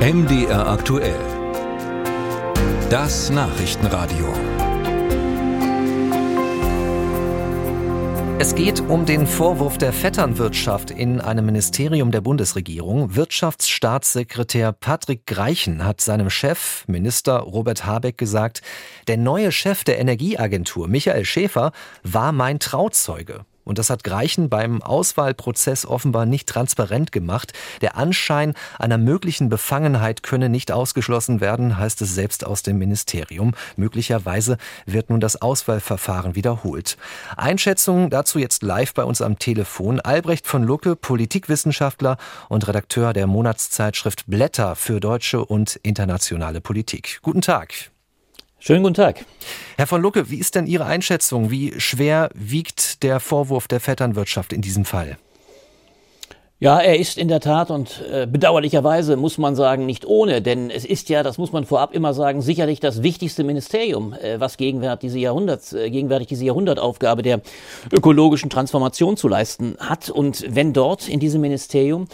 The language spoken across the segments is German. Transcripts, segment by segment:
MDR aktuell. Das Nachrichtenradio. Es geht um den Vorwurf der Vetternwirtschaft in einem Ministerium der Bundesregierung. Wirtschaftsstaatssekretär Patrick Greichen hat seinem Chef, Minister Robert Habeck, gesagt, der neue Chef der Energieagentur, Michael Schäfer, war mein Trauzeuge. Und das hat Greichen beim Auswahlprozess offenbar nicht transparent gemacht. Der Anschein einer möglichen Befangenheit könne nicht ausgeschlossen werden, heißt es selbst aus dem Ministerium. Möglicherweise wird nun das Auswahlverfahren wiederholt. Einschätzungen dazu jetzt live bei uns am Telefon. Albrecht von Lucke, Politikwissenschaftler und Redakteur der Monatszeitschrift Blätter für deutsche und internationale Politik. Guten Tag. Schönen guten Tag. Herr von Lucke, wie ist denn Ihre Einschätzung? Wie schwer wiegt der Vorwurf der Vetternwirtschaft in diesem Fall? Ja, er ist in der Tat und äh, bedauerlicherweise muss man sagen, nicht ohne, denn es ist ja, das muss man vorab immer sagen, sicherlich das wichtigste Ministerium, äh, was gegenwärtig diese, Jahrhunderts, äh, gegenwärtig diese Jahrhundertaufgabe der ökologischen Transformation zu leisten hat. Und wenn dort in diesem Ministerium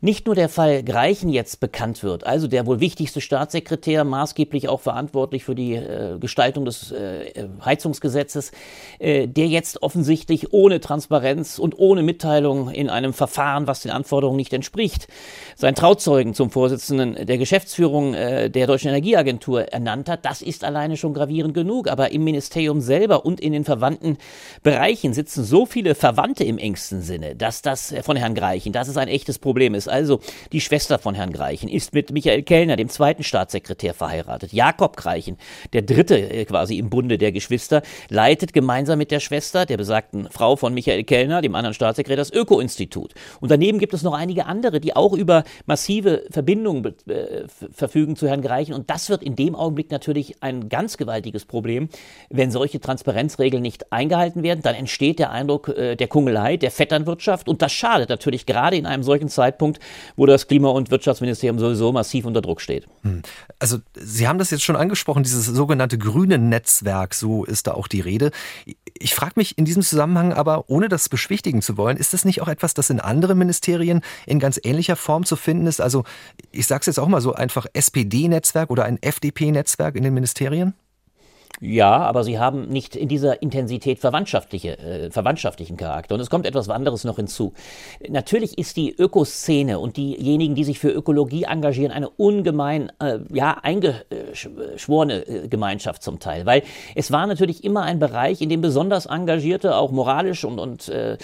nicht nur der Fall Greichen jetzt bekannt wird, also der wohl wichtigste Staatssekretär, maßgeblich auch verantwortlich für die äh, Gestaltung des äh, Heizungsgesetzes, äh, der jetzt offensichtlich ohne Transparenz und ohne Mitteilung in einem Verfahren, was den Anforderungen nicht entspricht, seinen Trauzeugen zum Vorsitzenden der Geschäftsführung äh, der Deutschen Energieagentur ernannt hat, das ist alleine schon gravierend genug. Aber im Ministerium selber und in den verwandten Bereichen sitzen so viele Verwandte im engsten Sinne, dass das von Herrn Greichen, dass es ein echtes Problem ist. Also die Schwester von Herrn Greichen ist mit Michael Kellner, dem zweiten Staatssekretär, verheiratet. Jakob Greichen, der dritte äh, quasi im Bunde der Geschwister, leitet gemeinsam mit der Schwester, der besagten Frau von Michael Kellner, dem anderen Staatssekretär, das Öko-Institut. Und daneben gibt es noch einige andere, die auch über massive Verbindungen äh, verfügen zu Herrn Greichen. Und das wird in dem Augenblick natürlich ein ganz gewaltiges Problem. Wenn solche Transparenzregeln nicht eingehalten werden, dann entsteht der Eindruck äh, der Kungelei, der Vetternwirtschaft. Und das schadet natürlich gerade in einem solchen Zeitpunkt, wo das Klima- und Wirtschaftsministerium sowieso massiv unter Druck steht. Hm. Also Sie haben das jetzt schon angesprochen, dieses sogenannte grüne Netzwerk, so ist da auch die Rede. Ich frage mich in diesem Zusammenhang aber, ohne das beschwichtigen zu wollen, ist das nicht auch etwas, das in anderen Ministerien in ganz ähnlicher Form zu finden ist? Also ich sage es jetzt auch mal so einfach SPD-Netzwerk oder ein FDP-Netzwerk in den Ministerien? Ja, aber sie haben nicht in dieser Intensität verwandtschaftliche, äh, verwandtschaftlichen Charakter. Und es kommt etwas anderes noch hinzu. Natürlich ist die Ökoszene und diejenigen, die sich für Ökologie engagieren, eine ungemein äh, ja, eingeschworene äh, Gemeinschaft zum Teil. Weil es war natürlich immer ein Bereich, in dem besonders engagierte, auch moralisch und, und äh,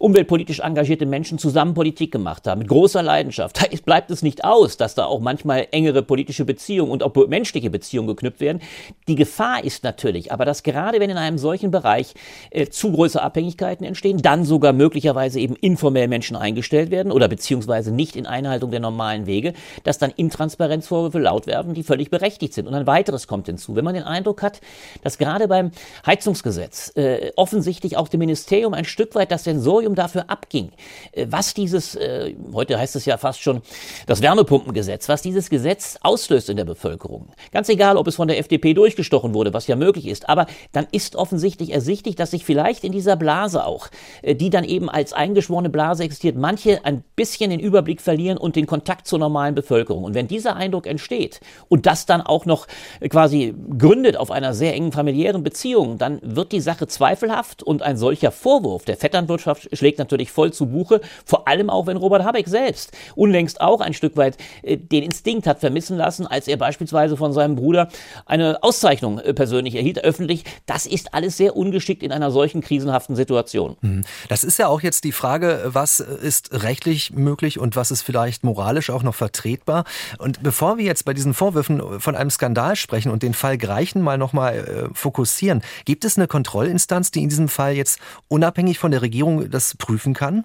umweltpolitisch engagierte Menschen zusammen Politik gemacht haben, mit großer Leidenschaft. Da bleibt es nicht aus, dass da auch manchmal engere politische Beziehungen und auch menschliche Beziehungen geknüpft werden. Die Gefahr ist natürlich, aber dass gerade wenn in einem solchen Bereich äh, zu große Abhängigkeiten entstehen, dann sogar möglicherweise eben informell Menschen eingestellt werden oder beziehungsweise nicht in Einhaltung der normalen Wege, dass dann Intransparenzvorwürfe laut werden, die völlig berechtigt sind. Und ein weiteres kommt hinzu. Wenn man den Eindruck hat, dass gerade beim Heizungsgesetz äh, offensichtlich auch dem Ministerium ein Stück weit das Sensorium dafür abging, äh, was dieses, äh, heute heißt es ja fast schon das Wärmepumpengesetz, was dieses Gesetz auslöst in der Bevölkerung. Ganz egal, ob es von der FDP durchgestochen wurde, was ja möglich ist. Aber dann ist offensichtlich ersichtlich, dass sich vielleicht in dieser Blase auch, äh, die dann eben als eingeschworene Blase existiert, manche ein bisschen den Überblick verlieren und den Kontakt zur normalen Bevölkerung. Und wenn dieser Eindruck entsteht und das dann auch noch äh, quasi gründet auf einer sehr engen familiären Beziehung, dann wird die Sache zweifelhaft und ein solcher Vorwurf der Vetternwirtschaft schlägt natürlich voll zu Buche, vor allem auch wenn Robert Habeck selbst unlängst auch ein Stück weit äh, den Instinkt hat vermissen lassen, als er beispielsweise von seinem Bruder eine Auszeichnung persönlich erhielt, öffentlich. Das ist alles sehr ungeschickt in einer solchen krisenhaften Situation. Mhm. Das ist ja auch jetzt die Frage, was ist rechtlich möglich und was ist vielleicht moralisch auch noch vertretbar. Und bevor wir jetzt bei diesen Vorwürfen von einem Skandal sprechen und den Fall Greichen mal nochmal äh, fokussieren, gibt es eine Kontrollinstanz, die in diesem Fall jetzt unabhängig von der Regierung das prüfen kann?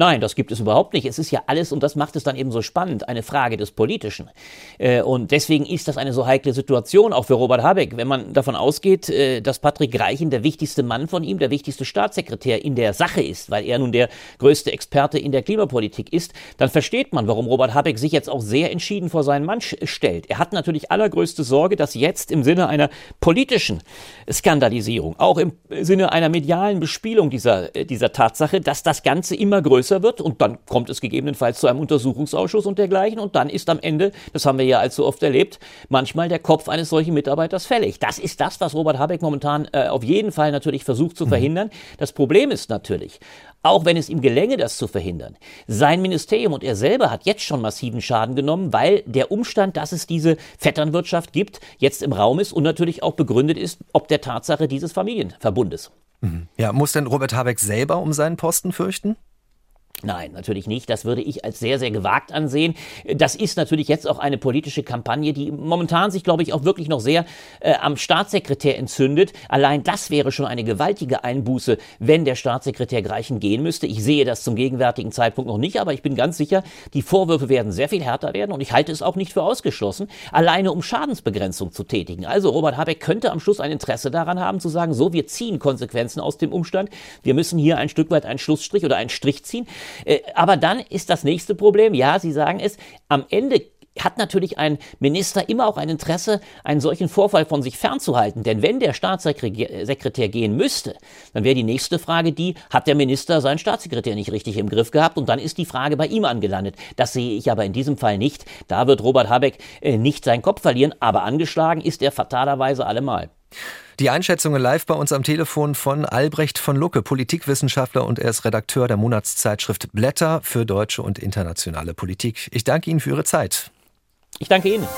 Nein, das gibt es überhaupt nicht. Es ist ja alles, und das macht es dann eben so spannend, eine Frage des Politischen. Äh, und deswegen ist das eine so heikle Situation, auch für Robert Habeck. Wenn man davon ausgeht, äh, dass Patrick Reichen der wichtigste Mann von ihm, der wichtigste Staatssekretär in der Sache ist, weil er nun der größte Experte in der Klimapolitik ist, dann versteht man, warum Robert Habeck sich jetzt auch sehr entschieden vor seinen Mann stellt. Er hat natürlich allergrößte Sorge, dass jetzt im Sinne einer politischen Skandalisierung, auch im Sinne einer medialen Bespielung dieser, äh, dieser Tatsache, dass das Ganze immer größer größer wird und dann kommt es gegebenenfalls zu einem Untersuchungsausschuss und dergleichen und dann ist am Ende, das haben wir ja allzu oft erlebt, manchmal der Kopf eines solchen Mitarbeiters fällig. Das ist das, was Robert Habeck momentan äh, auf jeden Fall natürlich versucht zu mhm. verhindern. Das Problem ist natürlich, auch wenn es ihm gelänge, das zu verhindern. Sein Ministerium und er selber hat jetzt schon massiven Schaden genommen, weil der Umstand, dass es diese Vetternwirtschaft gibt, jetzt im Raum ist und natürlich auch begründet ist, ob der Tatsache dieses Familienverbundes. Mhm. Ja, muss denn Robert Habeck selber um seinen Posten fürchten? Nein, natürlich nicht. Das würde ich als sehr, sehr gewagt ansehen. Das ist natürlich jetzt auch eine politische Kampagne, die momentan sich, glaube ich, auch wirklich noch sehr äh, am Staatssekretär entzündet. Allein das wäre schon eine gewaltige Einbuße, wenn der Staatssekretär Greichen gehen müsste. Ich sehe das zum gegenwärtigen Zeitpunkt noch nicht, aber ich bin ganz sicher, die Vorwürfe werden sehr viel härter werden und ich halte es auch nicht für ausgeschlossen, alleine um Schadensbegrenzung zu tätigen. Also Robert Habeck könnte am Schluss ein Interesse daran haben, zu sagen, so, wir ziehen Konsequenzen aus dem Umstand. Wir müssen hier ein Stück weit einen Schlussstrich oder einen Strich ziehen. Äh, aber dann ist das nächste Problem, ja, Sie sagen es, am Ende hat natürlich ein Minister immer auch ein Interesse, einen solchen Vorfall von sich fernzuhalten. Denn wenn der Staatssekretär gehen müsste, dann wäre die nächste Frage die, hat der Minister seinen Staatssekretär nicht richtig im Griff gehabt? Und dann ist die Frage bei ihm angelandet. Das sehe ich aber in diesem Fall nicht. Da wird Robert Habeck äh, nicht seinen Kopf verlieren, aber angeschlagen ist er fatalerweise allemal. Die Einschätzungen live bei uns am Telefon von Albrecht von Lucke, Politikwissenschaftler und er ist Redakteur der Monatszeitschrift Blätter für deutsche und internationale Politik. Ich danke Ihnen für Ihre Zeit. Ich danke Ihnen.